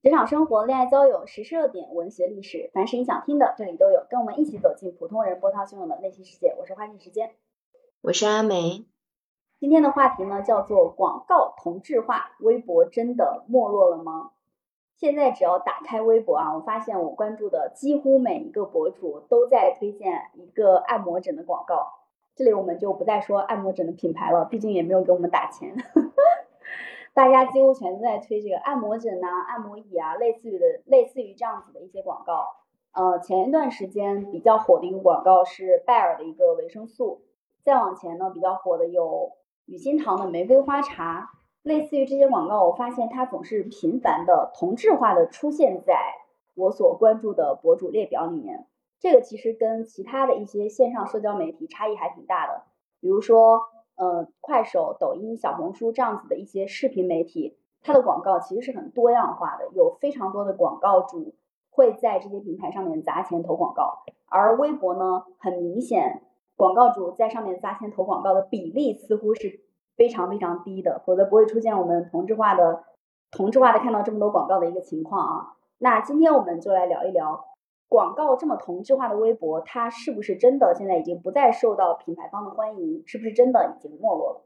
职场生活、恋爱交友、时事热点、文学历史，凡是你想听的，这里都有。跟我们一起走进普通人波涛汹涌的内心世界。我是花季时间，我是阿梅。今天的话题呢，叫做广告同质化，微博真的没落了吗？现在只要打开微博啊，我发现我关注的几乎每一个博主都在推荐一个按摩枕的广告。这里我们就不再说按摩枕的品牌了，毕竟也没有给我们打钱。大家几乎全都在推这个按摩枕呐、按摩椅啊，类似于的类似于这样子的一些广告。呃，前一段时间比较火的一个广告是拜耳的一个维生素，再往前呢比较火的有雨欣堂的玫瑰花茶，类似于这些广告，我发现它总是频繁的同质化的出现在我所关注的博主列表里面。这个其实跟其他的一些线上社交媒体差异还挺大的，比如说。呃，快手、抖音、小红书这样子的一些视频媒体，它的广告其实是很多样化的，有非常多的广告主会在这些平台上面砸钱投广告。而微博呢，很明显，广告主在上面砸钱投广告的比例似乎是非常非常低的，否则不会出现我们同质化的、同质化的看到这么多广告的一个情况啊。那今天我们就来聊一聊。广告这么同质化的微博，它是不是真的现在已经不再受到品牌方的欢迎？是不是真的已经没落了？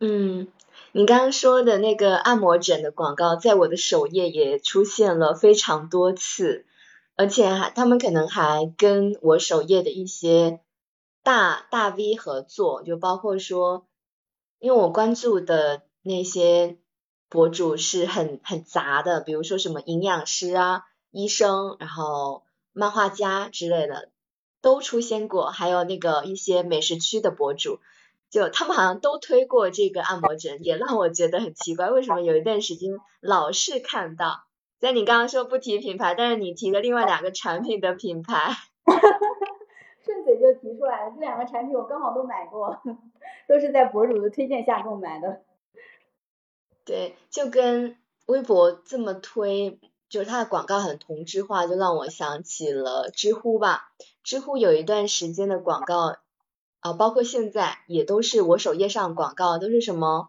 嗯，你刚刚说的那个按摩枕的广告，在我的首页也出现了非常多次，而且还他们可能还跟我首页的一些大大 V 合作，就包括说，因为我关注的那些博主是很很杂的，比如说什么营养师啊。医生，然后漫画家之类的都出现过，还有那个一些美食区的博主，就他们好像都推过这个按摩枕，也让我觉得很奇怪，为什么有一段时间老是看到？在你刚刚说不提品牌，但是你提了另外两个产品的品牌，顺嘴就提出来了，这两个产品我刚好都买过，都是在博主的推荐下购买的。对，就跟微博这么推。就是它的广告很同质化，就让我想起了知乎吧。知乎有一段时间的广告啊，包括现在也都是我首页上广告都是什么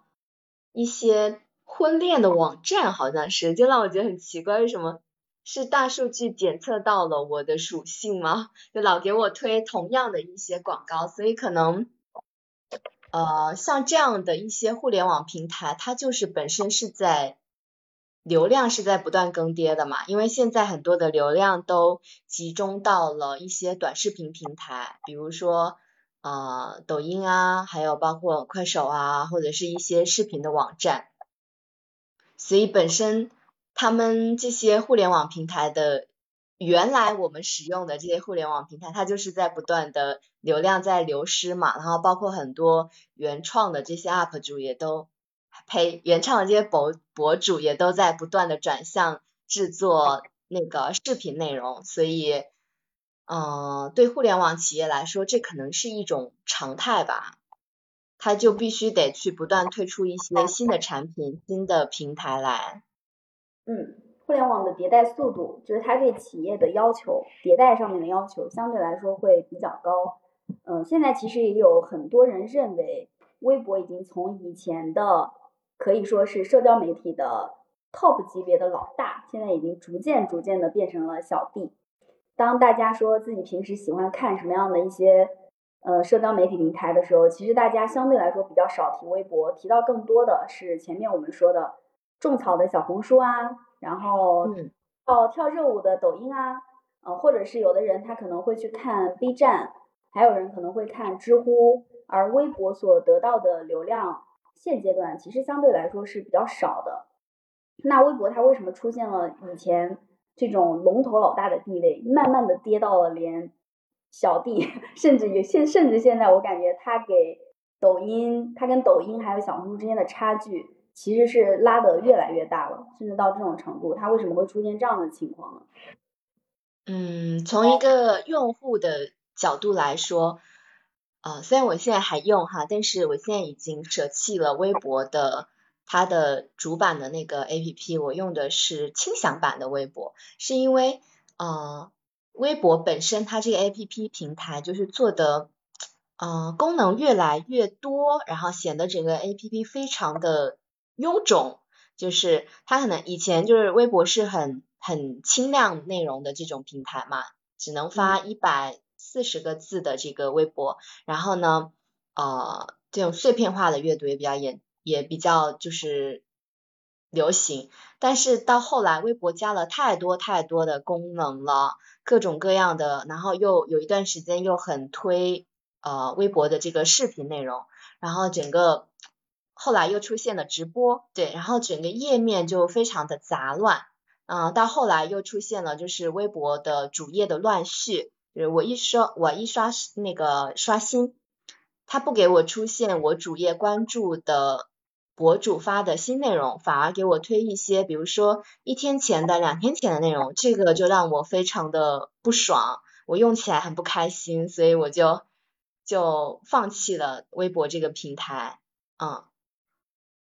一些婚恋的网站，好像是，就让我觉得很奇怪，为什么是大数据检测到了我的属性吗？就老给我推同样的一些广告，所以可能呃像这样的一些互联网平台，它就是本身是在。流量是在不断更迭的嘛，因为现在很多的流量都集中到了一些短视频平台，比如说呃抖音啊，还有包括快手啊，或者是一些视频的网站，所以本身他们这些互联网平台的原来我们使用的这些互联网平台，它就是在不断的流量在流失嘛，然后包括很多原创的这些 UP 主也都。陪原唱的这些博博主也都在不断的转向制作那个视频内容，所以，嗯，对互联网企业来说，这可能是一种常态吧。他就必须得去不断推出一些新的产品、新的平台来。嗯，互联网的迭代速度，就是它对企业的要求，迭代上面的要求相对来说会比较高。嗯，现在其实也有很多人认为，微博已经从以前的可以说是社交媒体的 top 级别的老大，现在已经逐渐逐渐的变成了小弟。当大家说自己平时喜欢看什么样的一些呃社交媒体平台的时候，其实大家相对来说比较少提微博，提到更多的是前面我们说的种草的小红书啊，然后跳跳热舞的抖音啊，呃，或者是有的人他可能会去看 B 站，还有人可能会看知乎，而微博所得到的流量。现阶段其实相对来说是比较少的。那微博它为什么出现了以前这种龙头老大的地位，慢慢的跌到了连小弟，甚至于现甚至现在我感觉它给抖音，它跟抖音还有小红书之间的差距其实是拉得越来越大了，甚至到这种程度，它为什么会出现这样的情况呢？嗯，从一个用户的角度来说。啊，虽然我现在还用哈，但是我现在已经舍弃了微博的它的主板的那个 A P P，我用的是轻享版的微博，是因为呃，微博本身它这个 A P P 平台就是做的呃功能越来越多，然后显得整个 A P P 非常的臃肿，就是它可能以前就是微博是很很轻量内容的这种平台嘛，只能发一百四十个字的这个微博，然后呢，呃，这种碎片化的阅读也比较严，也比较就是流行。但是到后来，微博加了太多太多的功能了，各种各样的，然后又有一段时间又很推呃微博的这个视频内容，然后整个。后来又出现了直播，对，然后整个页面就非常的杂乱，嗯，到后来又出现了就是微博的主页的乱序，就是我一刷我一刷那个刷新，它不给我出现我主页关注的博主发的新内容，反而给我推一些比如说一天前的、两天前的内容，这个就让我非常的不爽，我用起来很不开心，所以我就就放弃了微博这个平台，嗯。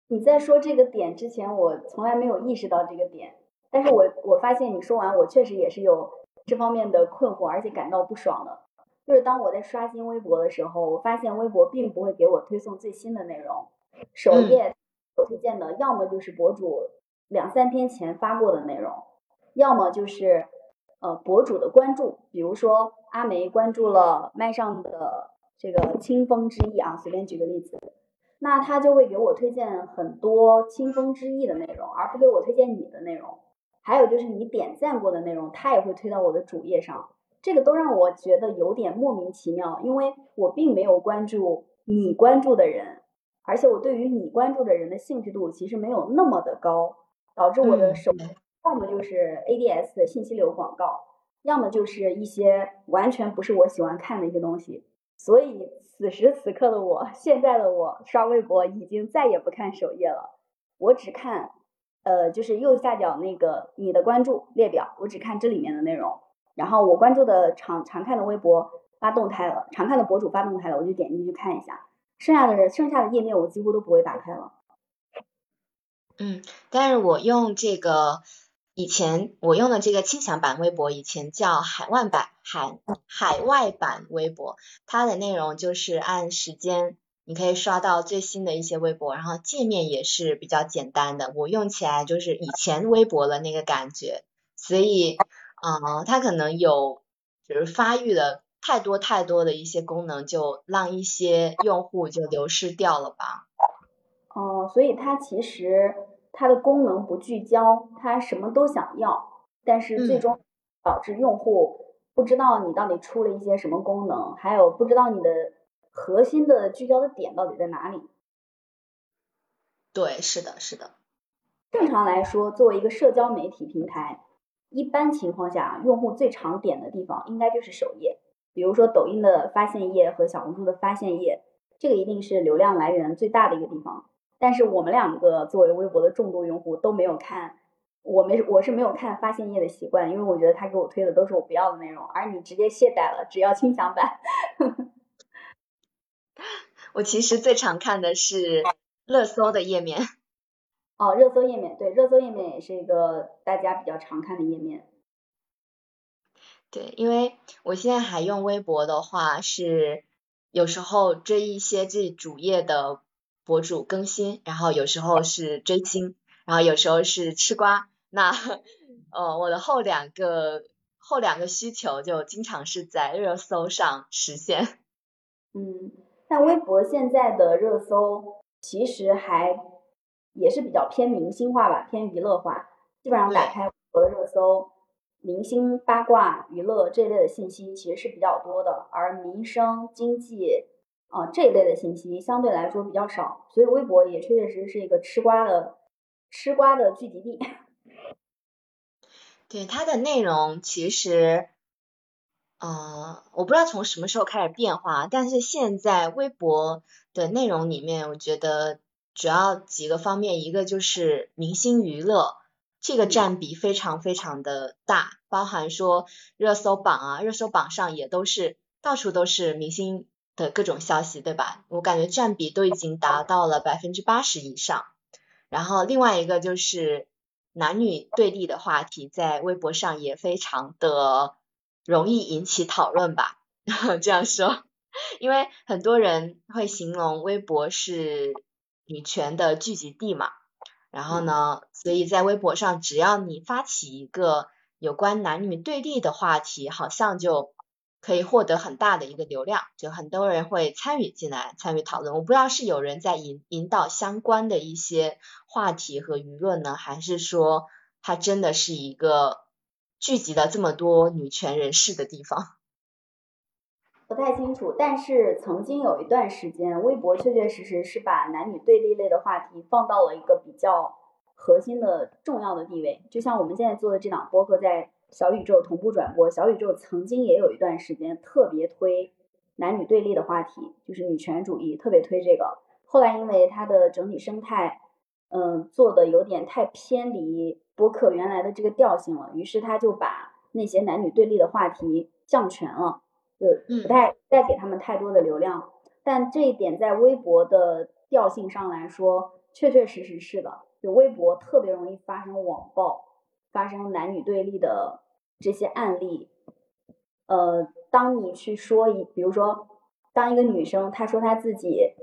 你在说这个点之前，我从来没有意识到这个点，但是我我发现你说完，我确实也是有这方面的困惑，而且感到不爽的。就是当我在刷新微博的时候，我发现微博并不会给我推送最新的内容，首页推荐的要么就是博主两三天前发过的内容，要么就是呃博主的关注，比如说阿梅关注了麦上的这个清风之翼啊，随便举个例子。那他就会给我推荐很多清风之翼的内容，而不给我推荐你的内容。还有就是你点赞过的内容，它也会推到我的主页上。这个都让我觉得有点莫名其妙，因为我并没有关注你关注的人，而且我对于你关注的人的兴趣度其实没有那么的高，导致我的手要么就是 ADS 的信息流广告，要么就是一些完全不是我喜欢看的一些东西。所以此时此刻的我，现在的我刷微博已经再也不看首页了，我只看，呃，就是右下角那个你的关注列表，我只看这里面的内容。然后我关注的常常看的微博发动态了，常看的博主发动态了，我就点进去看一下。剩下的，剩下的页面我几乎都不会打开了。嗯，但是我用这个。以前我用的这个轻享版微博，以前叫海外版海海外版微博，它的内容就是按时间，你可以刷到最新的一些微博，然后界面也是比较简单的，我用起来就是以前微博的那个感觉，所以，嗯，它可能有就是发育的太多太多的一些功能，就让一些用户就流失掉了吧。哦，所以它其实。它的功能不聚焦，它什么都想要，但是最终导致用户不知道你到底出了一些什么功能，还有不知道你的核心的聚焦的点到底在哪里。对，是的，是的。正常来说，作为一个社交媒体平台，一般情况下，用户最常点的地方应该就是首页，比如说抖音的发现页和小红书的发现页，这个一定是流量来源最大的一个地方。但是我们两个作为微博的重度用户都没有看，我没我是没有看发现页的习惯，因为我觉得他给我推的都是我不要的内容，而你直接卸载了，只要轻享版。我其实最常看的是热搜的页面。哦，热搜页面，对，热搜页面也是一个大家比较常看的页面。对，因为我现在还用微博的话，是有时候追一些这主页的。博主更新，然后有时候是追星，然后有时候是吃瓜。那呃，我的后两个后两个需求就经常是在热搜上实现。嗯，但微博现在的热搜其实还也是比较偏明星化吧，偏娱乐化。基本上打开微博的热搜，明星八卦、娱乐这一类的信息其实是比较多的，而民生经济。啊，这一类的信息相对来说比较少，所以微博也确确实实是一个吃瓜的吃瓜的聚集地。对它的内容其实，呃，我不知道从什么时候开始变化，但是现在微博的内容里面，我觉得主要几个方面，一个就是明星娱乐，这个占比非常非常的大，包含说热搜榜啊，热搜榜上也都是到处都是明星。的各种消息，对吧？我感觉占比都已经达到了百分之八十以上。然后另外一个就是男女对立的话题，在微博上也非常的容易引起讨论吧。这样说，因为很多人会形容微博是女权的聚集地嘛。然后呢，所以在微博上，只要你发起一个有关男女对立的话题，好像就可以获得很大的一个流量，就很多人会参与进来参与讨论。我不知道是有人在引引导相关的一些话题和舆论呢，还是说它真的是一个聚集了这么多女权人士的地方？不太清楚，但是曾经有一段时间，微博确确实实是把男女对立类的话题放到了一个比较核心的重要的地位。就像我们现在做的这档播客，在小宇宙同步转播。小宇宙曾经也有一段时间特别推男女对立的话题，就是女权主义，特别推这个。后来因为它的整体生态，嗯，做的有点太偏离播客原来的这个调性了，于是他就把那些男女对立的话题降权了。就不太再给他们太多的流量，但这一点在微博的调性上来说，确确实实是的。就微博特别容易发生网暴，发生男女对立的这些案例。呃，当你去说一，比如说，当一个女生她说她自己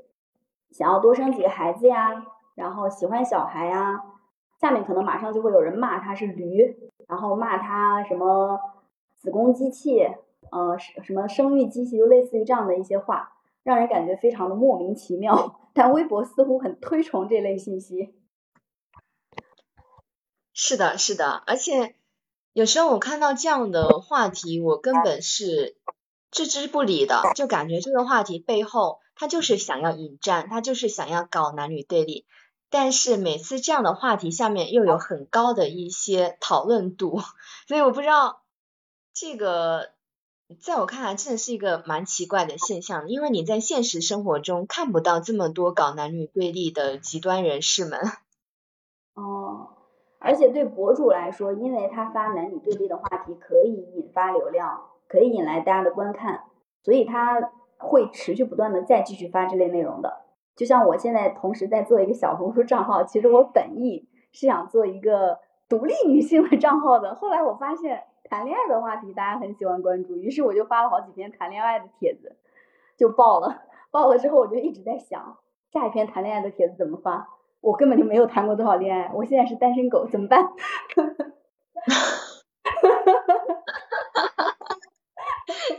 想要多生几个孩子呀，然后喜欢小孩呀，下面可能马上就会有人骂他是驴，然后骂他什么子宫机器。呃，什么生育机器，就类似于这样的一些话，让人感觉非常的莫名其妙。但微博似乎很推崇这类信息。是的，是的，而且有时候我看到这样的话题，我根本是置之不理的，就感觉这个话题背后，他就是想要引战，他就是想要搞男女对立。但是每次这样的话题下面又有很高的一些讨论度，所以我不知道这个。在我看来，真的是一个蛮奇怪的现象，因为你在现实生活中看不到这么多搞男女对立的极端人士们。哦，而且对博主来说，因为他发男女对立的话题可以引发流量，可以引来大家的观看，所以他会持续不断的再继续发这类内容的。就像我现在同时在做一个小红书账号，其实我本意是想做一个独立女性的账号的，后来我发现。谈恋爱的话题，大家很喜欢关注，于是我就发了好几篇谈恋爱的帖子，就爆了。爆了之后，我就一直在想，下一篇谈恋爱的帖子怎么发？我根本就没有谈过多少恋爱，我现在是单身狗，怎么办？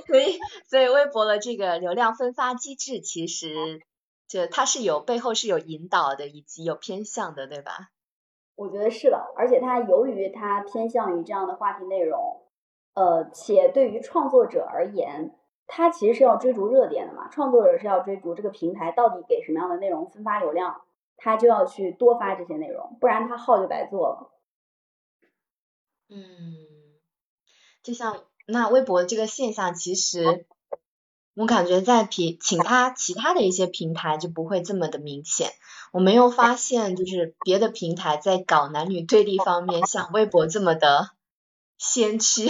所以，所以微博的这个流量分发机制，其实就它是有背后是有引导的，以及有偏向的，对吧？我觉得是的，而且它由于它偏向于这样的话题内容，呃，且对于创作者而言，它其实是要追逐热点的嘛。创作者是要追逐这个平台到底给什么样的内容分发流量，他就要去多发这些内容，不然他号就白做了。嗯，就像那微博这个现象，其实我感觉在平其他其他的一些平台就不会这么的明显。我没有发现，就是别的平台在搞男女对立方面，像微博这么的先驱。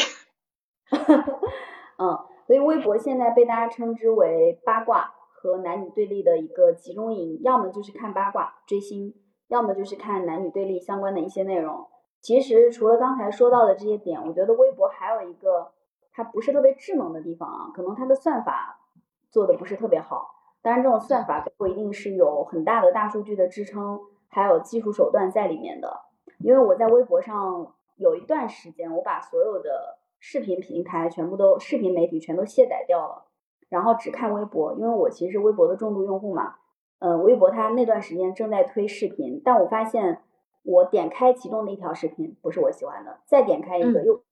嗯，所以微博现在被大家称之为八卦和男女对立的一个集中营，要么就是看八卦追星，要么就是看男女对立相关的一些内容。其实除了刚才说到的这些点，我觉得微博还有一个它不是特别智能的地方啊，可能它的算法做的不是特别好。当然，这种算法不一定是有很大的大数据的支撑，还有技术手段在里面的。因为我在微博上有一段时间，我把所有的视频平台全部都视频媒体全都卸载掉了，然后只看微博。因为我其实是微博的重度用户嘛，呃，微博它那段时间正在推视频，但我发现我点开其中的一条视频不是我喜欢的，再点开一个又喜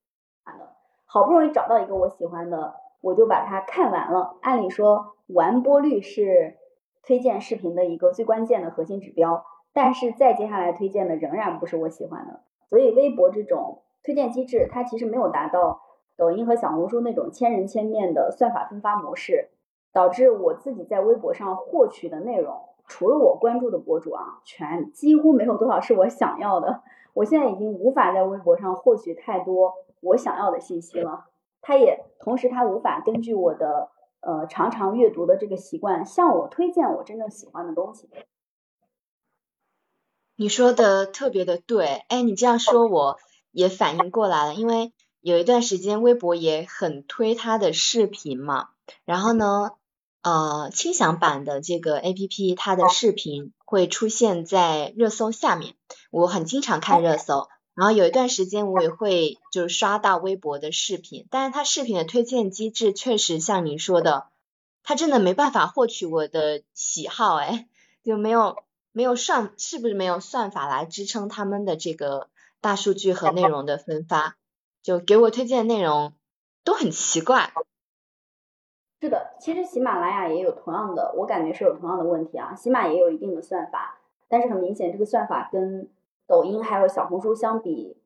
欢的，好不容易找到一个我喜欢的，我就把它看完了。按理说。完播率是推荐视频的一个最关键的核心指标，但是再接下来推荐的仍然不是我喜欢的，所以微博这种推荐机制，它其实没有达到抖音和小红书那种千人千面的算法分发模式，导致我自己在微博上获取的内容，除了我关注的博主啊，全几乎没有多少是我想要的。我现在已经无法在微博上获取太多我想要的信息了，它也同时他无法根据我的。呃，常常阅读的这个习惯，向我推荐我真正喜欢的东西。你说的特别的对，哎，你这样说我也反应过来了，因为有一段时间微博也很推他的视频嘛，然后呢，呃，轻享版的这个 A P P 它的视频会出现在热搜下面。我很经常看热搜，然后有一段时间我也会就是刷到微博的视频，但是它视频的推荐机制确实像你说的，它真的没办法获取我的喜好，哎，就没有没有算是不是没有算法来支撑他们的这个大数据和内容的分发，就给我推荐的内容都很奇怪。是的，其实喜马拉雅也有同样的，我感觉是有同样的问题啊。喜马也有一定的算法，但是很明显，这个算法跟抖音还有小红书相比，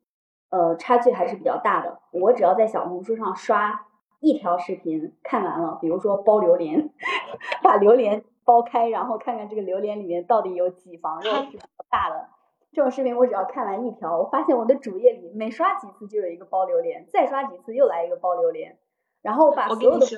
呃，差距还是比较大的。我只要在小红书上刷一条视频看完了，比如说剥榴莲，把榴莲剥开，然后看看这个榴莲里面到底有几房肉是比较大的，这种视频我只要看完一条，我发现我的主页里每刷几次就有一个包榴莲，再刷几次又来一个包榴莲，然后把所有的。视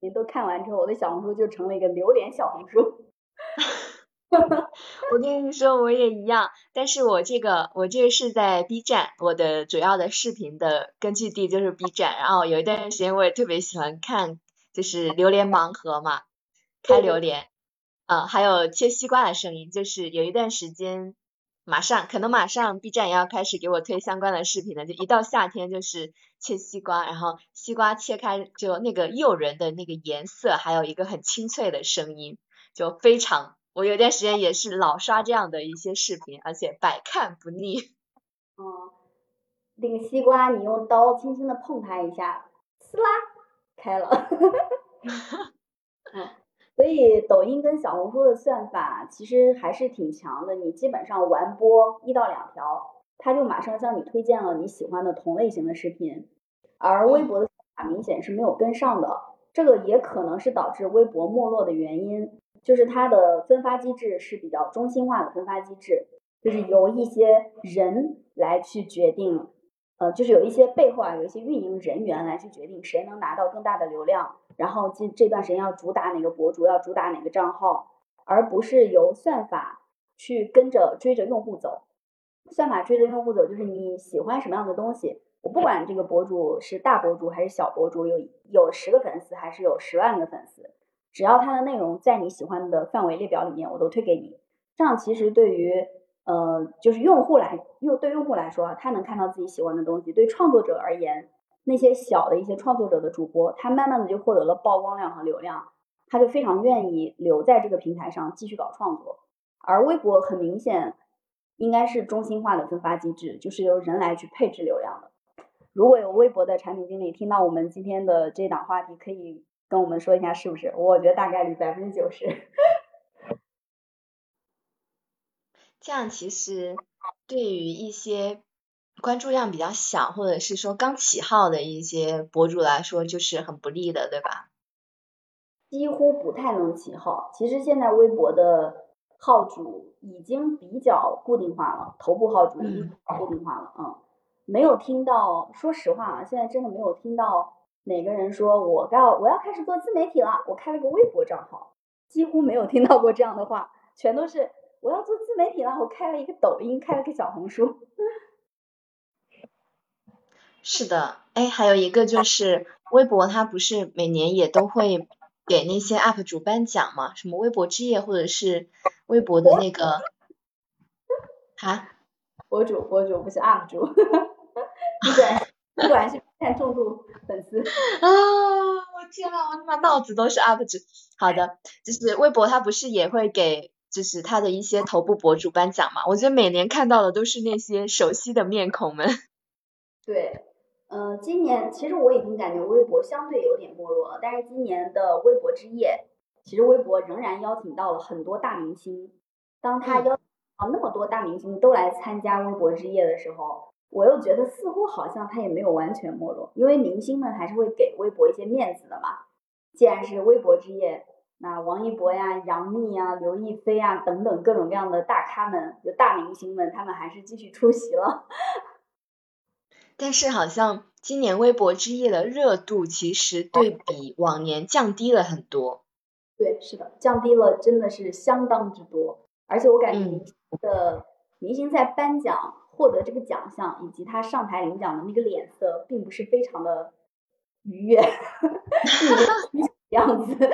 频都看完之后，我的小红书就成了一个榴莲小红书。我跟你说，我也一样，但是我这个我这个是在 B 站，我的主要的视频的根据地就是 B 站。然后有一段时间我也特别喜欢看，就是榴莲盲盒嘛，开榴莲，啊，还有切西瓜的声音，就是有一段时间。马上，可能马上 B 站也要开始给我推相关的视频了。就一到夏天，就是切西瓜，然后西瓜切开就那个诱人的那个颜色，还有一个很清脆的声音，就非常。我有段时间也是老刷这样的一些视频，而且百看不腻。哦，那个西瓜，你用刀轻轻的碰它一下，撕啦，开了。嗯。所以抖音跟小红书的算法其实还是挺强的，你基本上完播一到两条，它就马上向你推荐了你喜欢的同类型的视频。而微博的算法明显是没有跟上的，这个也可能是导致微博没落的原因，就是它的分发机制是比较中心化的分发机制，就是由一些人来去决定。呃，就是有一些背后啊，有一些运营人员来去决定谁能拿到更大的流量，然后这这段时间要主打哪个博主，要主打哪个账号，而不是由算法去跟着追着用户走。算法追着用户走，就是你喜欢什么样的东西，我不管这个博主是大博主还是小博主，有有十个粉丝还是有十万个粉丝，只要他的内容在你喜欢的范围列表里面，我都推给你。这样其实对于。呃，就是用户来用对用户来说，他能看到自己喜欢的东西。对创作者而言，那些小的一些创作者的主播，他慢慢的就获得了曝光量和流量，他就非常愿意留在这个平台上继续搞创作。而微博很明显应该是中心化的分发机制，就是由人来去配置流量的。如果有微博的产品经理听到我们今天的这档话题，可以跟我们说一下是不是？我觉得大概率百分之九十。这样其实对于一些关注量比较小，或者是说刚起号的一些博主来说，就是很不利的，对吧？几乎不太能起号。其实现在微博的号主已经比较固定化了，头部号主已经固定化了。嗯，没有听到，说实话啊，现在真的没有听到哪个人说我要我要开始做自媒体了，我开了个微博账号，几乎没有听到过这样的话，全都是。我要做自媒体了，我开了一个抖音，开了个小红书。是的，哎，还有一个就是微博，它不是每年也都会给那些 UP 主颁奖吗？什么微博之夜，或者是微博的那个啊？博主，博主不是 UP 主，对，不管是看重度粉丝啊！我天呐，我他妈脑子都是 UP 主。好的，就是微博，它不是也会给。就是他的一些头部博主颁奖嘛，我觉得每年看到的都是那些熟悉的面孔们。对，嗯，今年其实我已经感觉微博相对有点没落了，但是今年的微博之夜，其实微博仍然邀请到了很多大明星。当他邀啊那么多大明星都来参加微博之夜的时候，我又觉得似乎好像他也没有完全没落，因为明星们还是会给微博一些面子的嘛。既然是微博之夜。那王一博呀、杨幂呀、刘亦菲呀等等各种各样的大咖们，就大明星们，他们还是继续出席了。但是好像今年微博之夜的热度其实对比往年降低了很多。对，是的，降低了，真的是相当之多。而且我感觉的明星在颁奖获得这个奖项以及他上台领奖的那个脸色，并不是非常的愉悦。样子，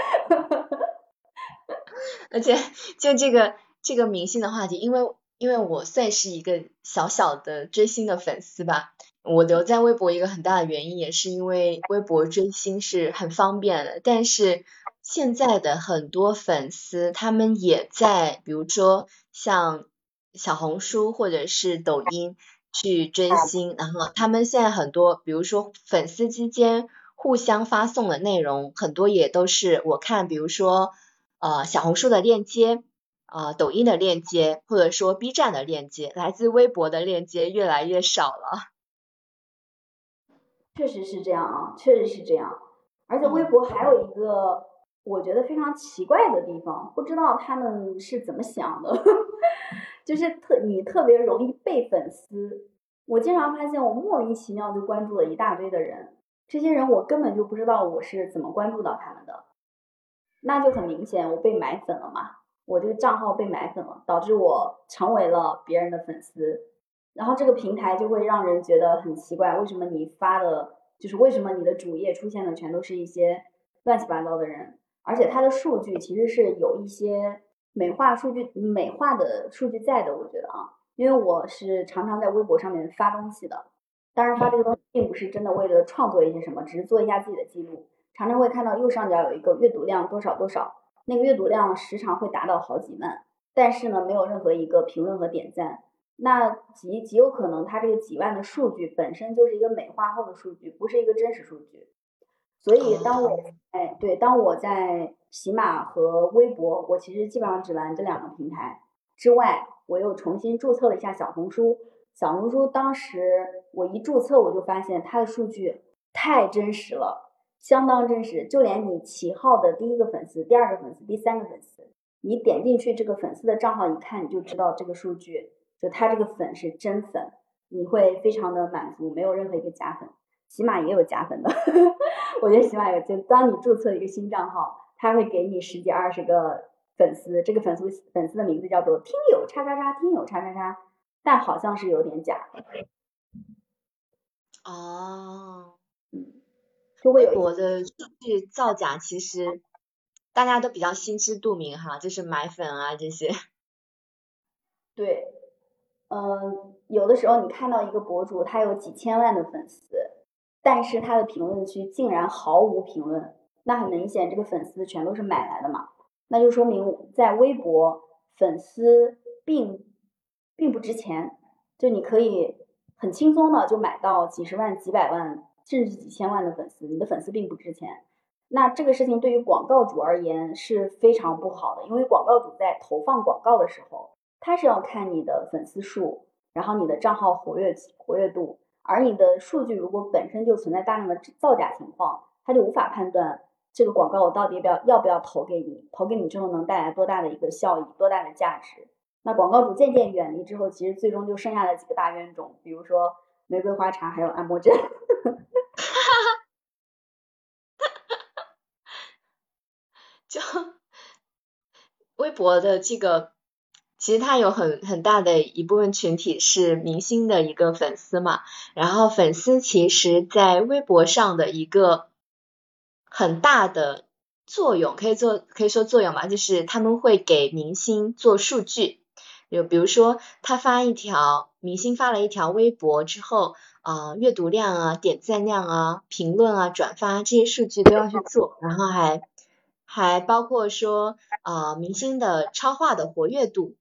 而且就这个这个明星的话题，因为因为我算是一个小小的追星的粉丝吧。我留在微博一个很大的原因，也是因为微博追星是很方便的。但是现在的很多粉丝，他们也在，比如说像小红书或者是抖音去追星，然后他们现在很多，比如说粉丝之间互相发送的内容，很多也都是我看，比如说呃小红书的链接，呃抖音的链接，或者说 B 站的链接，来自微博的链接越来越少了。确实是这样啊，确实是这样。而且微博还有一个我觉得非常奇怪的地方，不知道他们是怎么想的，就是特你特别容易被粉丝。我经常发现我莫名其妙就关注了一大堆的人，这些人我根本就不知道我是怎么关注到他们的，那就很明显我被买粉了嘛，我这个账号被买粉了，导致我成为了别人的粉丝。然后这个平台就会让人觉得很奇怪，为什么你发的，就是为什么你的主页出现的全都是一些乱七八糟的人，而且它的数据其实是有一些美化数据、美化的数据在的，我觉得啊，因为我是常常在微博上面发东西的，当然发这个东西并不是真的为了创作一些什么，只是做一下自己的记录，常常会看到右上角有一个阅读量多少多少，那个阅读量时常会达到好几万，但是呢，没有任何一个评论和点赞。那极极有可能，它这个几万的数据本身就是一个美化后的数据，不是一个真实数据。所以当我哎对，当我在喜马和微博，我其实基本上只玩这两个平台之外，我又重新注册了一下小红书。小红书当时我一注册，我就发现它的数据太真实了，相当真实。就连你起号的第一个粉丝、第二个粉丝、第三个粉丝，你点进去这个粉丝的账号一看，你就知道这个数据。就他这个粉是真粉，你会非常的满足，没有任何一个假粉。起码也有假粉的，我觉得起码有。就当你注册一个新账号，他会给你十几二十个粉丝，这个粉丝粉丝的名字叫做听友叉叉叉，听友叉叉叉，但好像是有点假。哦，嗯，微博的数据造假，其实大家都比较心知肚明哈，就是买粉啊这些。对。嗯，有的时候你看到一个博主，他有几千万的粉丝，但是他的评论区竟然毫无评论，那很明显这个粉丝全都是买来的嘛，那就说明在微博粉丝并并不值钱，就你可以很轻松的就买到几十万、几百万甚至几千万的粉丝，你的粉丝并不值钱，那这个事情对于广告主而言是非常不好的，因为广告主在投放广告的时候。他是要看你的粉丝数，然后你的账号活跃活跃度，而你的数据如果本身就存在大量的造假情况，他就无法判断这个广告我到底要要不要投给你，投给你之后能带来多大的一个效益，多大的价值。那广告主渐渐远离之后，其实最终就剩下了几个大冤种，比如说玫瑰花茶还有按摩枕。哈哈哈哈！就微博的这个。其实它有很很大的一部分群体是明星的一个粉丝嘛，然后粉丝其实，在微博上的一个很大的作用，可以做可以说作用吧，就是他们会给明星做数据，就比如说他发一条明星发了一条微博之后，啊阅读量啊、点赞量啊、评论啊、转发这些数据都要去做，然后还还包括说啊明星的超话的活跃度。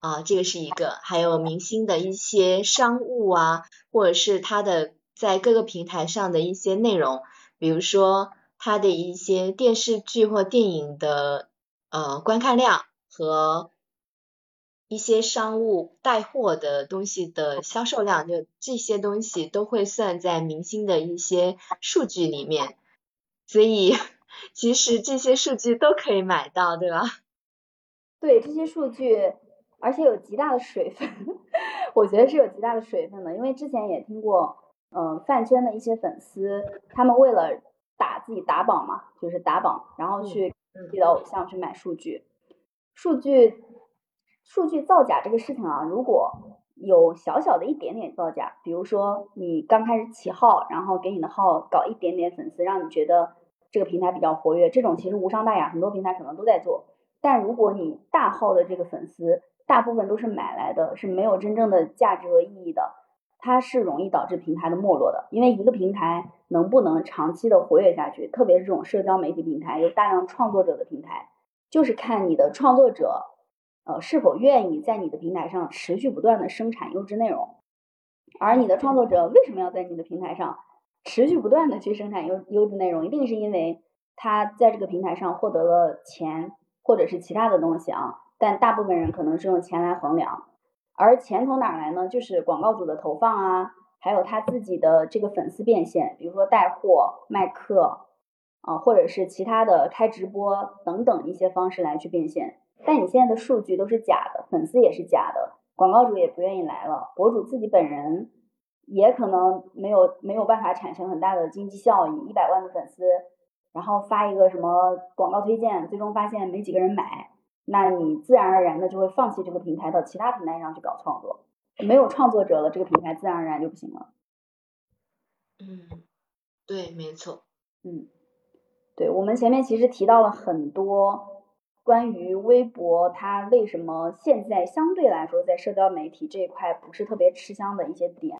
啊，这个是一个，还有明星的一些商务啊，或者是他的在各个平台上的一些内容，比如说他的一些电视剧或电影的呃观看量和一些商务带货的东西的销售量，就这些东西都会算在明星的一些数据里面，所以其实这些数据都可以买到，对吧？对，这些数据。而且有极大的水分，我觉得是有极大的水分的，因为之前也听过，嗯，饭圈的一些粉丝，他们为了打自己打榜嘛，就是打榜，然后去自己的偶像去买数据，数据数据造假这个事情啊，如果有小小的一点点造假，比如说你刚开始起号，然后给你的号搞一点点粉丝，让你觉得这个平台比较活跃，这种其实无伤大雅，很多平台可能都在做。但如果你大号的这个粉丝大部分都是买来的，是没有真正的价值和意义的，它是容易导致平台的没落的。因为一个平台能不能长期的活跃下去，特别是这种社交媒体平台有大量创作者的平台，就是看你的创作者呃是否愿意在你的平台上持续不断的生产优质内容。而你的创作者为什么要在你的平台上持续不断的去生产优优质内容？一定是因为他在这个平台上获得了钱，或者是其他的东西啊。但大部分人可能是用钱来衡量，而钱从哪来呢？就是广告主的投放啊，还有他自己的这个粉丝变现，比如说带货、卖课啊，或者是其他的开直播等等一些方式来去变现。但你现在的数据都是假的，粉丝也是假的。广告主也不愿意来了，博主自己本人也可能没有没有办法产生很大的经济效益。一百万的粉丝，然后发一个什么广告推荐，最终发现没几个人买，那你自然而然的就会放弃这个平台，到其他平台上去搞创作。没有创作者了，这个平台自然而然就不行了。嗯，对，没错。嗯，对，我们前面其实提到了很多。关于微博，它为什么现在相对来说在社交媒体这一块不是特别吃香的一些点，